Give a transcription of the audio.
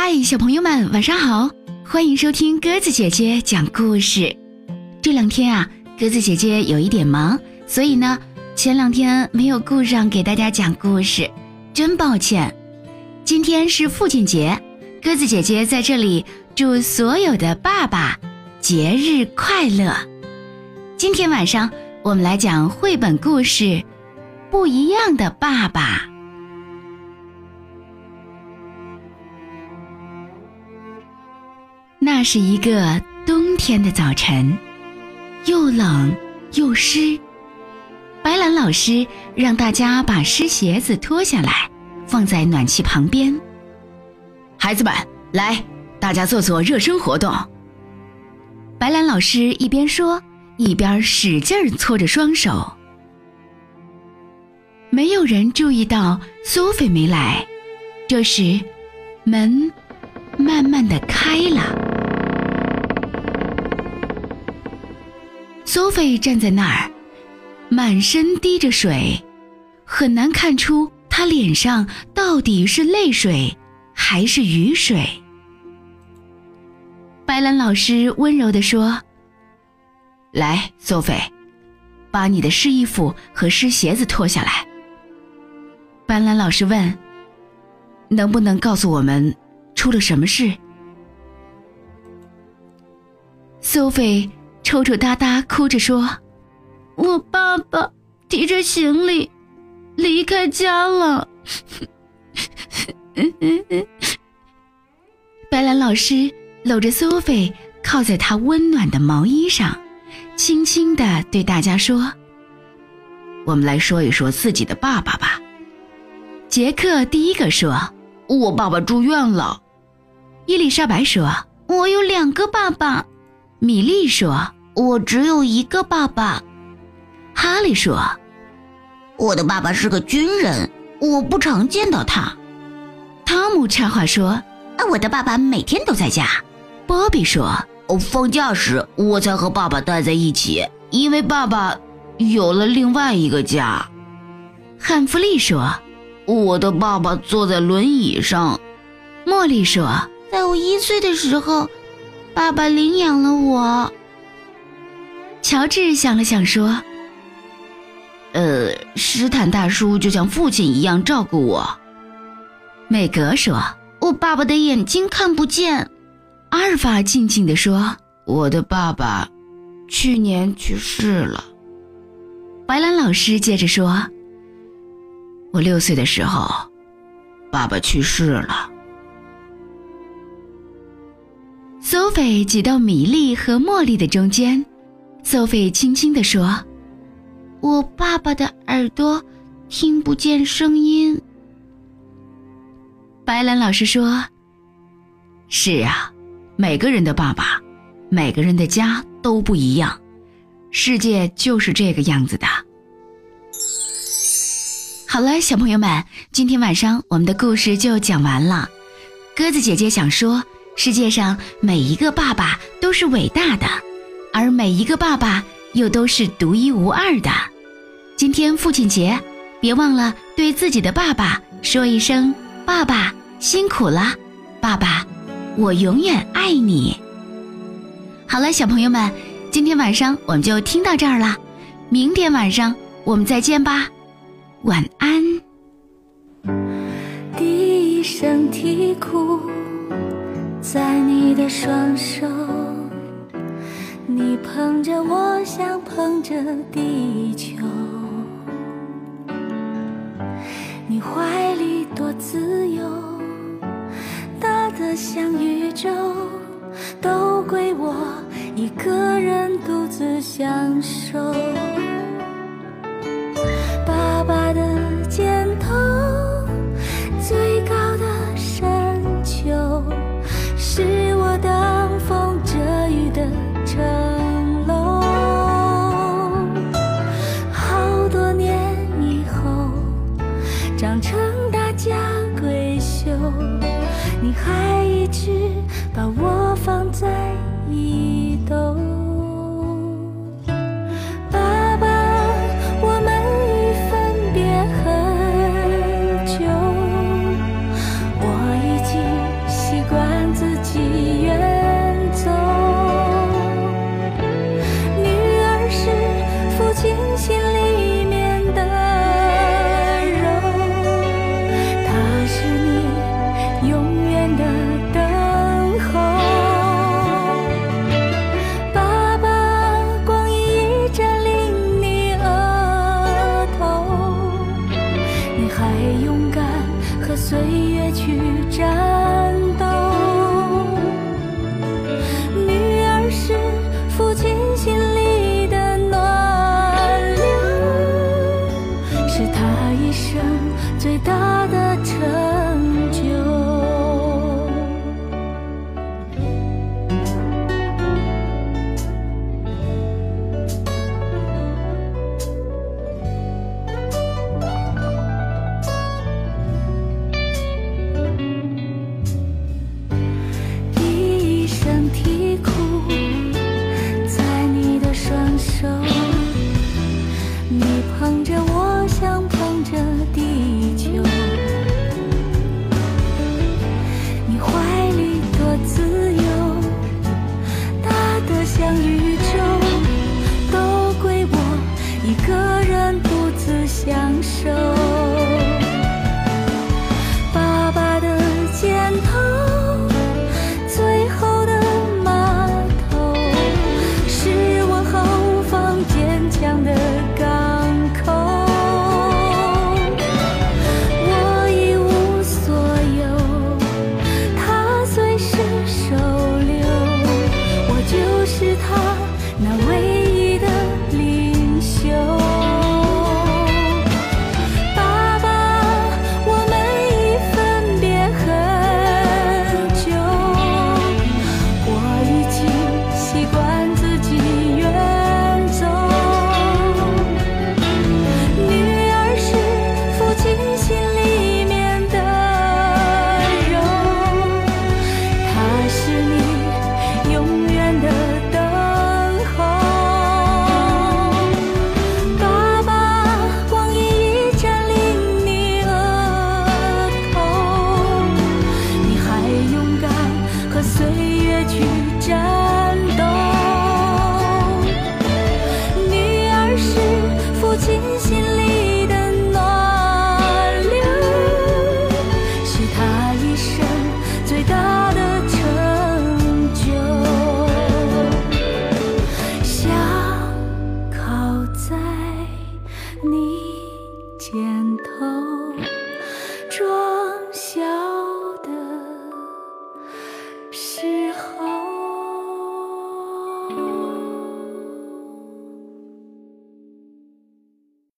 嗨，小朋友们，晚上好！欢迎收听鸽子姐姐讲故事。这两天啊，鸽子姐姐有一点忙，所以呢，前两天没有顾上给大家讲故事，真抱歉。今天是父亲节，鸽子姐姐在这里祝所有的爸爸节日快乐。今天晚上我们来讲绘本故事《不一样的爸爸》。那是一个冬天的早晨，又冷又湿。白兰老师让大家把湿鞋子脱下来，放在暖气旁边。孩子们，来，大家做做热身活动。白兰老师一边说，一边使劲搓着双手。没有人注意到苏菲没来。这时，门慢慢的开了。苏菲站在那儿，满身滴着水，很难看出她脸上到底是泪水还是雨水。白兰老师温柔地说：“来，苏菲，把你的湿衣服和湿鞋子脱下来。”白兰老师问：“能不能告诉我们出了什么事？”苏菲。抽抽搭搭，哭着说：“我爸爸提着行李离开家了。”白兰老师搂着苏菲，靠在她温暖的毛衣上，轻轻地对大家说：“我们来说一说自己的爸爸吧。”杰克第一个说：“我爸爸住院了。”伊丽莎白说：“我有两个爸爸。”米莉说。我只有一个爸爸，哈利说：“我的爸爸是个军人，我不常见到他。”汤姆插话说：“啊，我的爸爸每天都在家。”波比说：“哦，放假时我才和爸爸待在一起，因为爸爸有了另外一个家。”汉弗利说：“我的爸爸坐在轮椅上。”茉莉说：“在我一岁的时候，爸爸领养了我。”乔治想了想说：“呃，斯坦大叔就像父亲一样照顾我。”美格说：“我爸爸的眼睛看不见。”阿尔法静静地说：“我的爸爸去年去世了。”白兰老师接着说：“我六岁的时候，爸爸去世了。”苏菲挤到米莉和茉莉的中间。索菲轻轻地说：“我爸爸的耳朵听不见声音。”白兰老师说：“是啊，每个人的爸爸，每个人的家都不一样，世界就是这个样子的。”好了，小朋友们，今天晚上我们的故事就讲完了。鸽子姐姐想说，世界上每一个爸爸都是伟大的。而每一个爸爸又都是独一无二的。今天父亲节，别忘了对自己的爸爸说一声：“爸爸辛苦了，爸爸，我永远爱你。”好了，小朋友们，今天晚上我们就听到这儿了。明天晚上我们再见吧，晚安。第一声啼哭，在你的双手。你捧着我，像捧着地球。你怀里多自由，大的像宇宙，都归我一个人独自享受。你还一直把我放在。心里的暖流是他一生最大的成就。想靠在你肩头。